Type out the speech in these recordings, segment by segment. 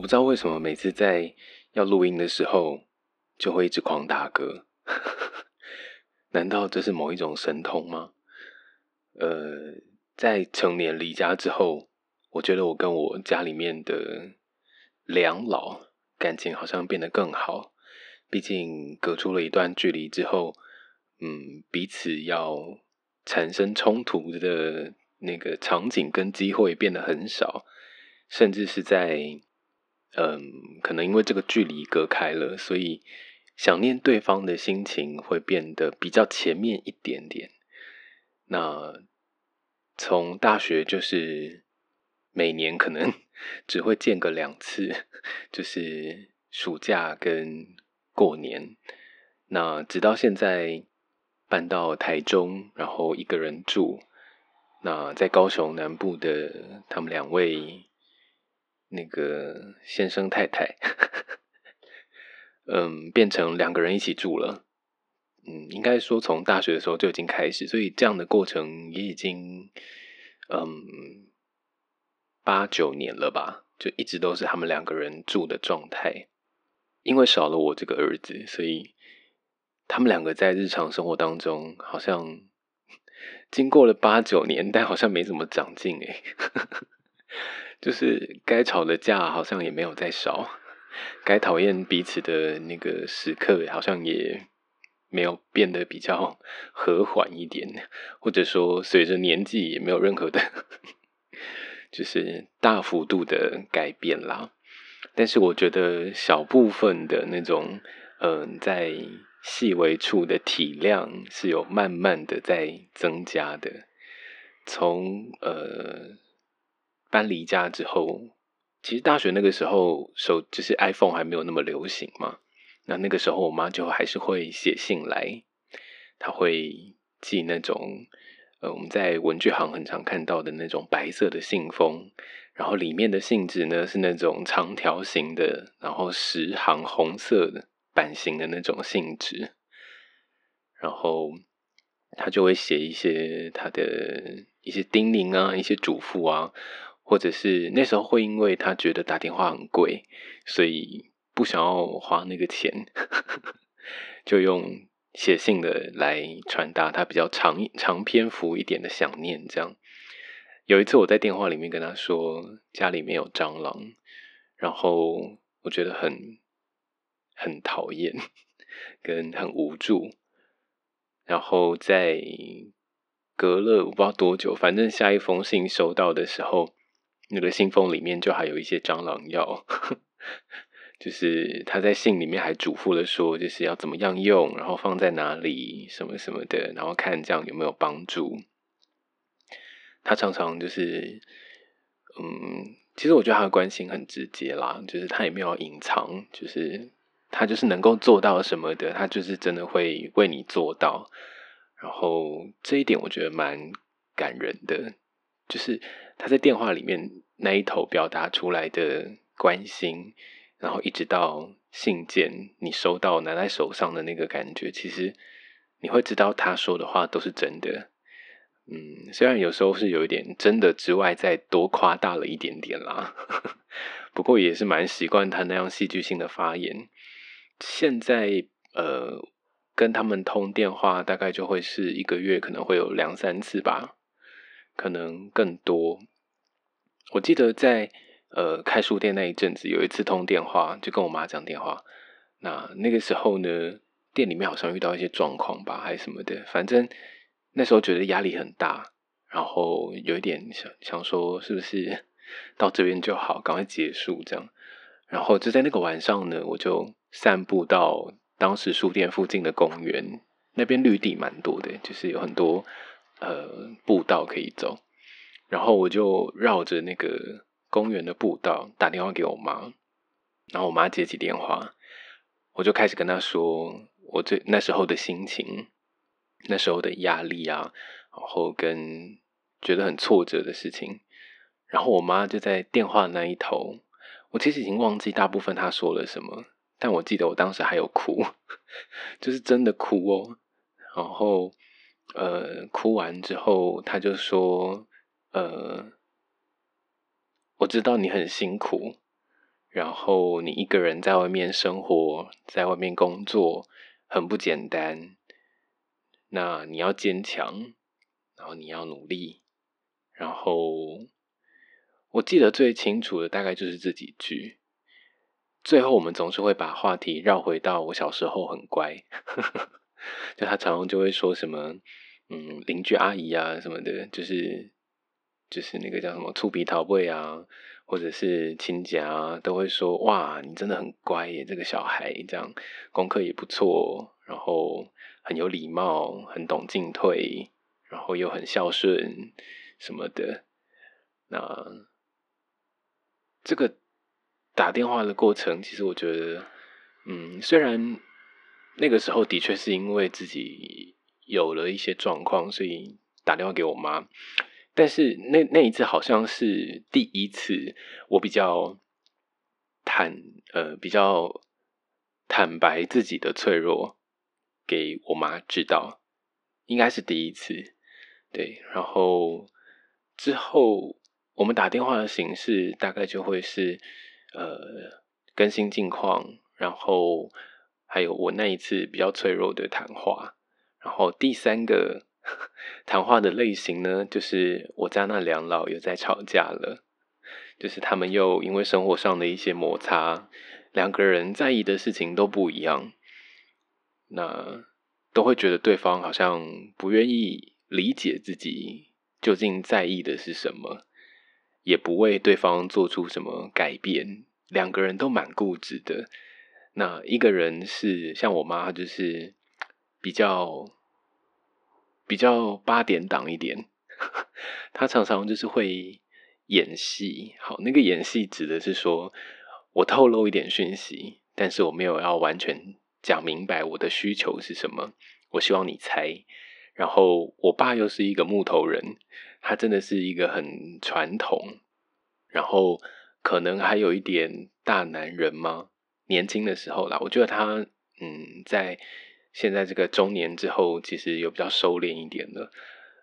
我不知道为什么每次在要录音的时候就会一直狂打嗝，难道这是某一种神通吗？呃，在成年离家之后，我觉得我跟我家里面的两老感情好像变得更好。毕竟隔出了一段距离之后，嗯，彼此要产生冲突的那个场景跟机会变得很少，甚至是在。嗯，可能因为这个距离隔开了，所以想念对方的心情会变得比较前面一点点。那从大学就是每年可能 只会见个两次，就是暑假跟过年。那直到现在搬到台中，然后一个人住。那在高雄南部的他们两位。那个先生太太，嗯，变成两个人一起住了。嗯，应该说从大学的时候就已经开始，所以这样的过程也已经嗯八九年了吧，就一直都是他们两个人住的状态。因为少了我这个儿子，所以他们两个在日常生活当中好像经过了八九年，但好像没怎么长进哎。就是该吵的架好像也没有再少，该讨厌彼此的那个时刻好像也没有变得比较和缓一点，或者说随着年纪也没有任何的，就是大幅度的改变啦。但是我觉得小部分的那种，嗯，在细微处的体谅是有慢慢的在增加的，从呃。搬离家之后，其实大学那个时候手就是 iPhone 还没有那么流行嘛。那那个时候我妈就还是会写信来，她会寄那种呃我们在文具行很常看到的那种白色的信封，然后里面的信纸呢是那种长条形的，然后十行红色的版型的那种信纸，然后她就会写一些她的一些叮咛啊，一些嘱咐啊。或者是那时候会因为他觉得打电话很贵，所以不想要花那个钱，就用写信的来传达他比较长长篇幅一点的想念。这样有一次我在电话里面跟他说家里面有蟑螂，然后我觉得很很讨厌，跟很无助。然后在隔了我不知道多久，反正下一封信收到的时候。那个信封里面就还有一些蟑螂药，就是他在信里面还嘱咐了说，就是要怎么样用，然后放在哪里，什么什么的，然后看这样有没有帮助。他常常就是，嗯，其实我觉得他的关心很直接啦，就是他也没有隐藏，就是他就是能够做到什么的，他就是真的会为你做到。然后这一点我觉得蛮感人的。就是他在电话里面那一头表达出来的关心，然后一直到信件你收到拿在手上的那个感觉，其实你会知道他说的话都是真的。嗯，虽然有时候是有一点真的之外再多夸大了一点点啦，不过也是蛮习惯他那样戏剧性的发言。现在呃跟他们通电话，大概就会是一个月可能会有两三次吧。可能更多。我记得在呃开书店那一阵子，有一次通电话，就跟我妈讲电话。那那个时候呢，店里面好像遇到一些状况吧，还是什么的。反正那时候觉得压力很大，然后有一点想想说，是不是到这边就好，赶快结束这样。然后就在那个晚上呢，我就散步到当时书店附近的公园，那边绿地蛮多的，就是有很多。呃，步道可以走，然后我就绕着那个公园的步道打电话给我妈，然后我妈接起电话，我就开始跟她说我最那时候的心情，那时候的压力啊，然后跟觉得很挫折的事情，然后我妈就在电话那一头，我其实已经忘记大部分她说了什么，但我记得我当时还有哭，就是真的哭哦，然后。呃，哭完之后，他就说：“呃，我知道你很辛苦，然后你一个人在外面生活，在外面工作很不简单。那你要坚强，然后你要努力，然后我记得最清楚的大概就是这几句。最后我们总是会把话题绕回到我小时候很乖，就他常常就会说什么，嗯，邻居阿姨啊什么的，就是就是那个叫什么粗皮桃贝啊。或者是亲家都会说：“哇，你真的很乖耶，这个小孩这样功课也不错，然后很有礼貌，很懂进退，然后又很孝顺什么的。”那这个打电话的过程，其实我觉得，嗯，虽然那个时候的确是因为自己有了一些状况，所以打电话给我妈。但是那那一次好像是第一次，我比较坦呃比较坦白自己的脆弱给我妈知道，应该是第一次，对。然后之后我们打电话的形式大概就会是呃更新近况，然后还有我那一次比较脆弱的谈话，然后第三个。谈话的类型呢，就是我家那两老又在吵架了，就是他们又因为生活上的一些摩擦，两个人在意的事情都不一样，那都会觉得对方好像不愿意理解自己究竟在意的是什么，也不为对方做出什么改变，两个人都蛮固执的。那一个人是像我妈，就是比较。比较八点档一点，她常常就是会演戏。好，那个演戏指的是说，我透露一点讯息，但是我没有要完全讲明白我的需求是什么。我希望你猜。然后我爸又是一个木头人，他真的是一个很传统，然后可能还有一点大男人吗？年轻的时候啦，我觉得他嗯在。现在这个中年之后，其实有比较收敛一点的。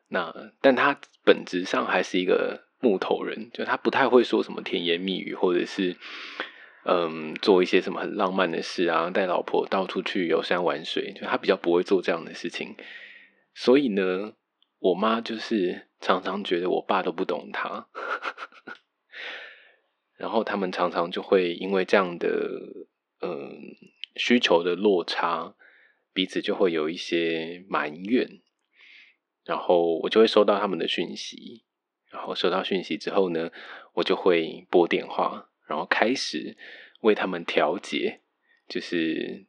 那，但他本质上还是一个木头人，就他不太会说什么甜言蜜语，或者是嗯做一些什么很浪漫的事啊，带老婆到处去游山玩水，就他比较不会做这样的事情。所以呢，我妈就是常常觉得我爸都不懂他，然后他们常常就会因为这样的嗯需求的落差。彼此就会有一些埋怨，然后我就会收到他们的讯息，然后收到讯息之后呢，我就会拨电话，然后开始为他们调解，就是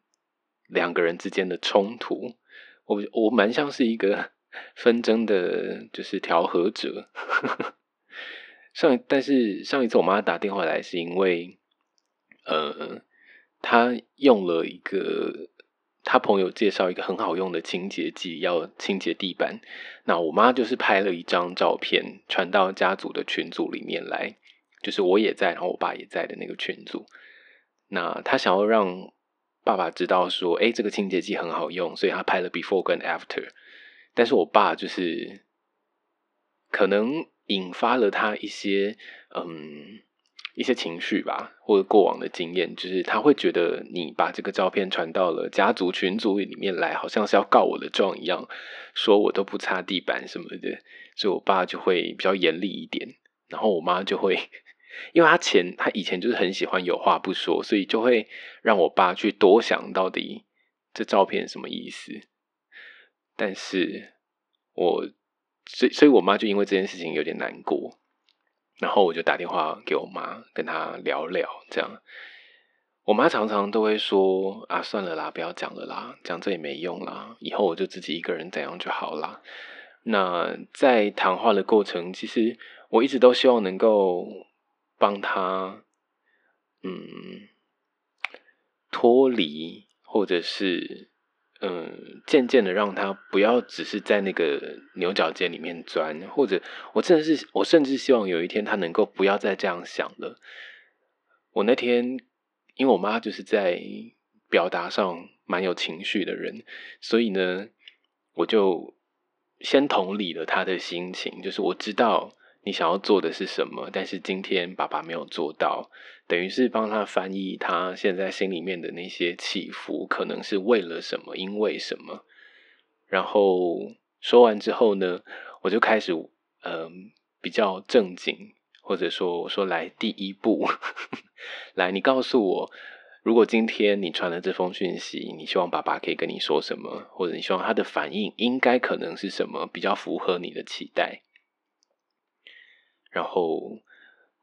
两个人之间的冲突。我我蛮像是一个 纷争的，就是调和者。上但是上一次我妈打电话来，是因为呃，他用了一个。他朋友介绍一个很好用的清洁剂，要清洁地板。那我妈就是拍了一张照片，传到家族的群组里面来，就是我也在，然后我爸也在的那个群组。那他想要让爸爸知道说，哎，这个清洁剂很好用，所以他拍了 before 跟 after。但是我爸就是可能引发了他一些嗯。一些情绪吧，或者过往的经验，就是他会觉得你把这个照片传到了家族群组里面来，好像是要告我的状一样，说我都不擦地板什么的，所以我爸就会比较严厉一点，然后我妈就会，因为他前他以前就是很喜欢有话不说，所以就会让我爸去多想到底这照片什么意思。但是我所以所以我妈就因为这件事情有点难过。然后我就打电话给我妈，跟她聊聊。这样，我妈常常都会说：“啊，算了啦，不要讲了啦，讲这也没用啦，以后我就自己一个人怎样就好啦。”那在谈话的过程，其实我一直都希望能够帮她，嗯，脱离，或者是。嗯，渐渐的让他不要只是在那个牛角尖里面钻，或者我真的是我甚至希望有一天他能够不要再这样想了。我那天因为我妈就是在表达上蛮有情绪的人，所以呢，我就先同理了他的心情，就是我知道你想要做的是什么，但是今天爸爸没有做到，等于是帮他翻译他现在心里面的那些起伏，可能是为了什么，因为什么。然后说完之后呢，我就开始嗯比较正经，或者说我说来第一步，来你告诉我。如果今天你传了这封讯息，你希望爸爸可以跟你说什么，或者你希望他的反应应该可能是什么，比较符合你的期待？然后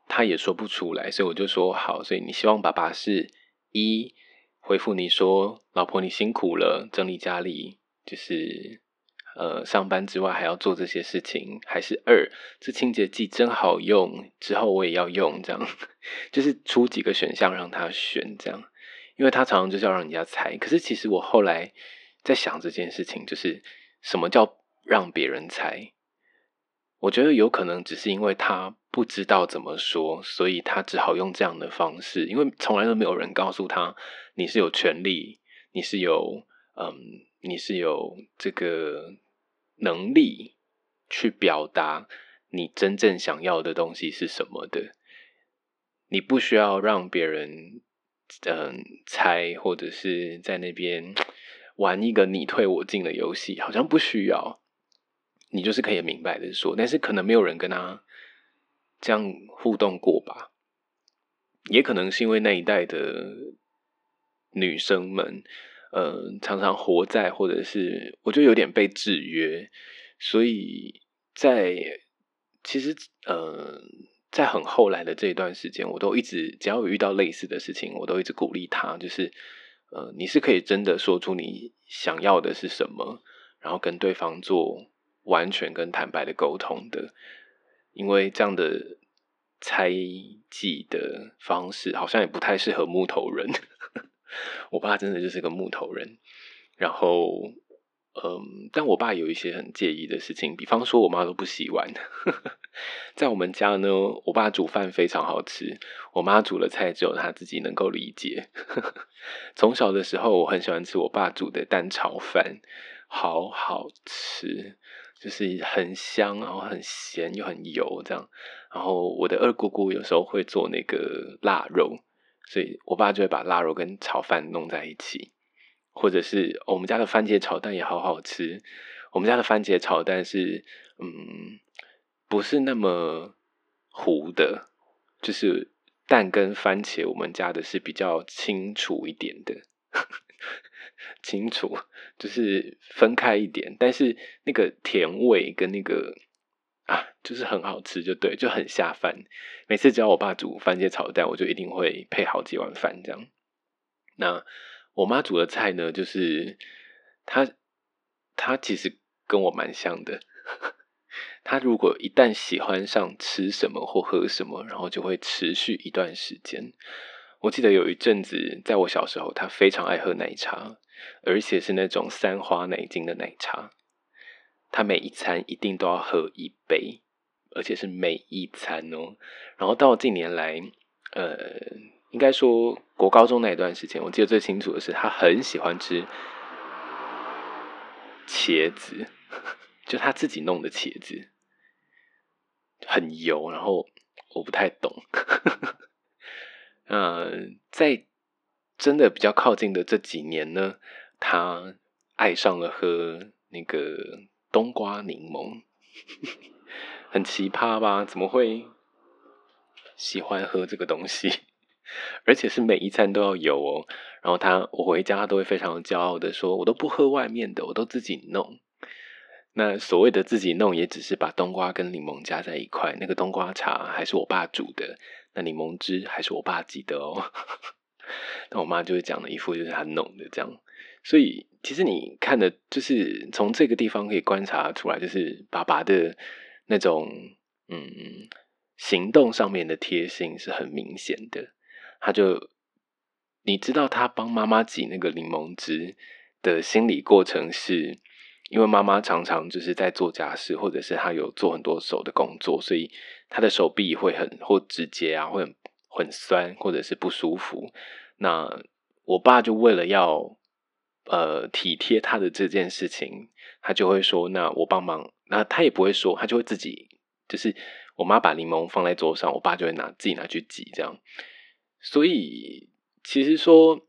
他也说不出来，所以我就说好。所以你希望爸爸是一回复你说：“老婆，你辛苦了，整理家里，就是呃上班之外还要做这些事情。”还是二这清洁剂真好用，之后我也要用，这样 就是出几个选项让他选，这样。因为他常常就是要让人家猜，可是其实我后来在想这件事情，就是什么叫让别人猜？我觉得有可能只是因为他不知道怎么说，所以他只好用这样的方式。因为从来都没有人告诉他，你是有权利，你是有嗯，你是有这个能力去表达你真正想要的东西是什么的。你不需要让别人。嗯，猜或者是在那边玩一个你退我进的游戏，好像不需要。你就是可以明白的说，但是可能没有人跟他这样互动过吧。也可能是因为那一代的女生们，呃，常常活在或者是我觉得有点被制约，所以在其实，呃。在很后来的这一段时间，我都一直只要有遇到类似的事情，我都一直鼓励他，就是呃，你是可以真的说出你想要的是什么，然后跟对方做完全跟坦白的沟通的，因为这样的猜忌的方式好像也不太适合木头人。我爸真的就是个木头人，然后。嗯，但我爸有一些很介意的事情，比方说我妈都不洗碗。在我们家呢，我爸煮饭非常好吃，我妈煮的菜只有他自己能够理解。从小的时候，我很喜欢吃我爸煮的蛋炒饭，好好吃，就是很香，然后很咸又很油这样。然后我的二姑姑有时候会做那个腊肉，所以我爸就会把腊肉跟炒饭弄在一起。或者是我们家的番茄炒蛋也好好吃。我们家的番茄炒蛋是，嗯，不是那么糊的，就是蛋跟番茄，我们家的是比较清楚一点的，清楚就是分开一点，但是那个甜味跟那个啊，就是很好吃，就对，就很下饭。每次只要我爸煮番茄炒蛋，我就一定会配好几碗饭这样。那。我妈煮的菜呢，就是她，她其实跟我蛮像的。她如果一旦喜欢上吃什么或喝什么，然后就会持续一段时间。我记得有一阵子，在我小时候，她非常爱喝奶茶，而且是那种三花奶精的奶茶。她每一餐一定都要喝一杯，而且是每一餐哦。然后到近年来，呃。应该说，国高中那一段时间，我记得最清楚的是，他很喜欢吃茄子，就他自己弄的茄子，很油，然后我不太懂。嗯，在真的比较靠近的这几年呢，他爱上了喝那个冬瓜柠檬，很奇葩吧？怎么会喜欢喝这个东西？而且是每一餐都要有哦，然后他我回家他都会非常骄傲的说，我都不喝外面的，我都自己弄。那所谓的自己弄，也只是把冬瓜跟柠檬加在一块，那个冬瓜茶还是我爸煮的，那柠檬汁还是我爸挤的哦。那我妈就会讲了一副就是他弄的这样，所以其实你看的，就是从这个地方可以观察出来，就是爸爸的那种嗯行动上面的贴心是很明显的。他就，你知道他帮妈妈挤那个柠檬汁的心理过程，是因为妈妈常常就是在做家事，或者是他有做很多手的工作，所以他的手臂会很或指节啊，会很很酸，或者是不舒服。那我爸就为了要呃体贴他的这件事情，他就会说：“那我帮忙。”那他也不会说，他就会自己就是我妈把柠檬放在桌上，我爸就会拿自己拿去挤这样。所以其实说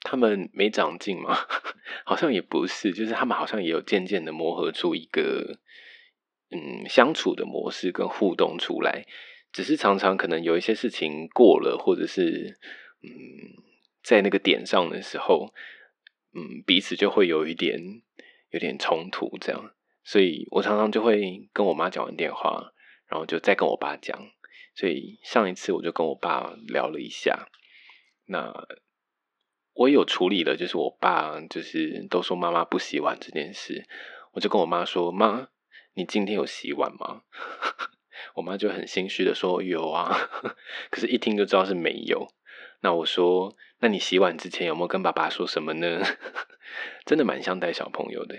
他们没长进嘛，好像也不是，就是他们好像也有渐渐的磨合出一个嗯相处的模式跟互动出来，只是常常可能有一些事情过了，或者是嗯在那个点上的时候，嗯彼此就会有一点有点冲突这样。所以我常常就会跟我妈讲完电话，然后就再跟我爸讲。所以上一次我就跟我爸聊了一下，那我有处理了，就是我爸就是都说妈妈不洗碗这件事，我就跟我妈说：“妈，你今天有洗碗吗？” 我妈就很心虚的说：“有啊。”可是，一听就知道是没有。那我说：“那你洗碗之前有没有跟爸爸说什么呢？” 真的蛮像带小朋友的。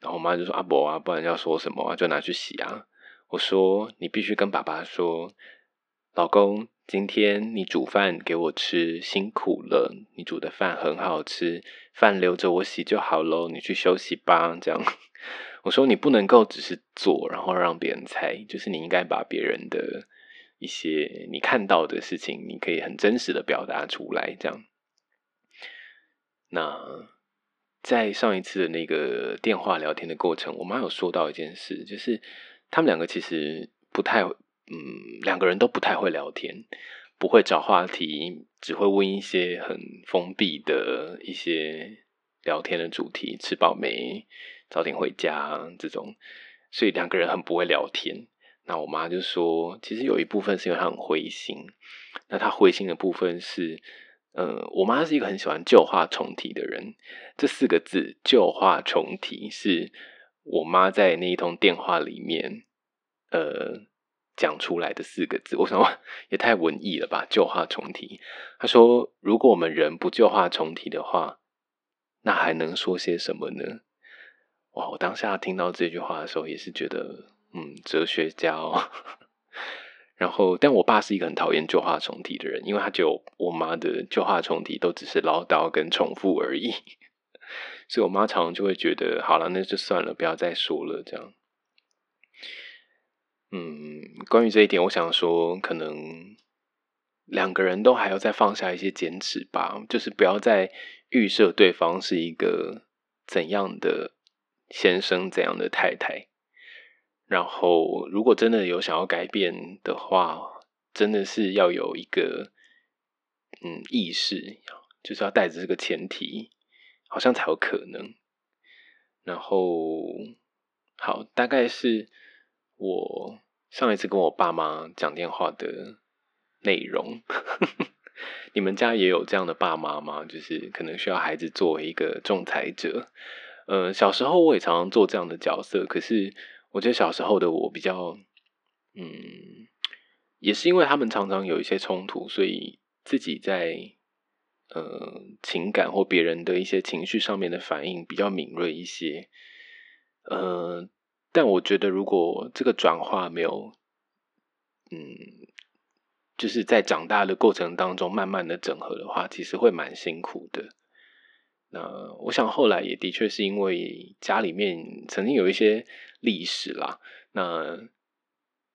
然后我妈就说：“阿伯啊，不然要说什么啊？就拿去洗啊。”我说：“你必须跟爸爸说，老公，今天你煮饭给我吃，辛苦了。你煮的饭很好吃，饭留着我洗就好喽。你去休息吧。”这样我说：“你不能够只是做，然后让别人猜，就是你应该把别人的一些你看到的事情，你可以很真实的表达出来。”这样，那。在上一次的那个电话聊天的过程，我妈有说到一件事，就是他们两个其实不太，嗯，两个人都不太会聊天，不会找话题，只会问一些很封闭的一些聊天的主题，吃饱没，早点回家这种，所以两个人很不会聊天。那我妈就说，其实有一部分是因为她很灰心，那她灰心的部分是。呃，我妈是一个很喜欢旧话重提的人。这四个字“旧话重提”是我妈在那一通电话里面呃讲出来的四个字。我想也太文艺了吧！旧话重提，她说：“如果我们人不旧话重提的话，那还能说些什么呢？”哇！我当下听到这句话的时候，也是觉得，嗯，哲学家哦。然后，但我爸是一个很讨厌旧话重提的人，因为他就我妈的旧话重提都只是唠叨跟重复而已，所以我妈常常就会觉得，好了，那就算了，不要再说了。这样，嗯，关于这一点，我想说，可能两个人都还要再放下一些坚持吧，就是不要再预设对方是一个怎样的先生，怎样的太太。然后，如果真的有想要改变的话，真的是要有一个嗯意识，就是要带着这个前提，好像才有可能。然后，好，大概是我上一次跟我爸妈讲电话的内容。你们家也有这样的爸妈吗？就是可能需要孩子作为一个仲裁者。嗯，小时候我也常常做这样的角色，可是。我觉得小时候的我比较，嗯，也是因为他们常常有一些冲突，所以自己在呃情感或别人的一些情绪上面的反应比较敏锐一些。呃，但我觉得如果这个转化没有，嗯，就是在长大的过程当中慢慢的整合的话，其实会蛮辛苦的。那我想后来也的确是因为家里面曾经有一些历史啦，那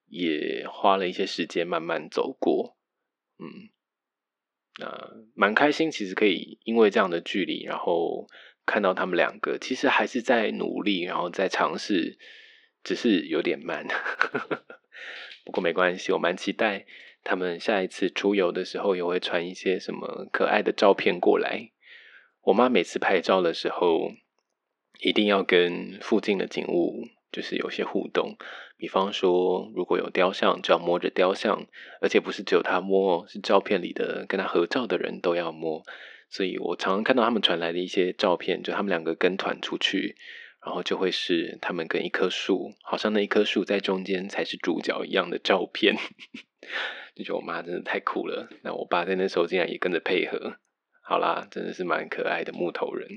也花了一些时间慢慢走过，嗯，那蛮开心，其实可以因为这样的距离，然后看到他们两个其实还是在努力，然后在尝试，只是有点慢，不过没关系，我蛮期待他们下一次出游的时候也会传一些什么可爱的照片过来。我妈每次拍照的时候，一定要跟附近的景物就是有些互动。比方说，如果有雕像，就要摸着雕像，而且不是只有她摸，是照片里的跟她合照的人都要摸。所以我常常看到他们传来的一些照片，就他们两个跟团出去，然后就会是他们跟一棵树，好像那一棵树在中间才是主角一样的照片。就觉得我妈真的太酷了。那我爸在那时候竟然也跟着配合。好啦，真的是蛮可爱的木头人。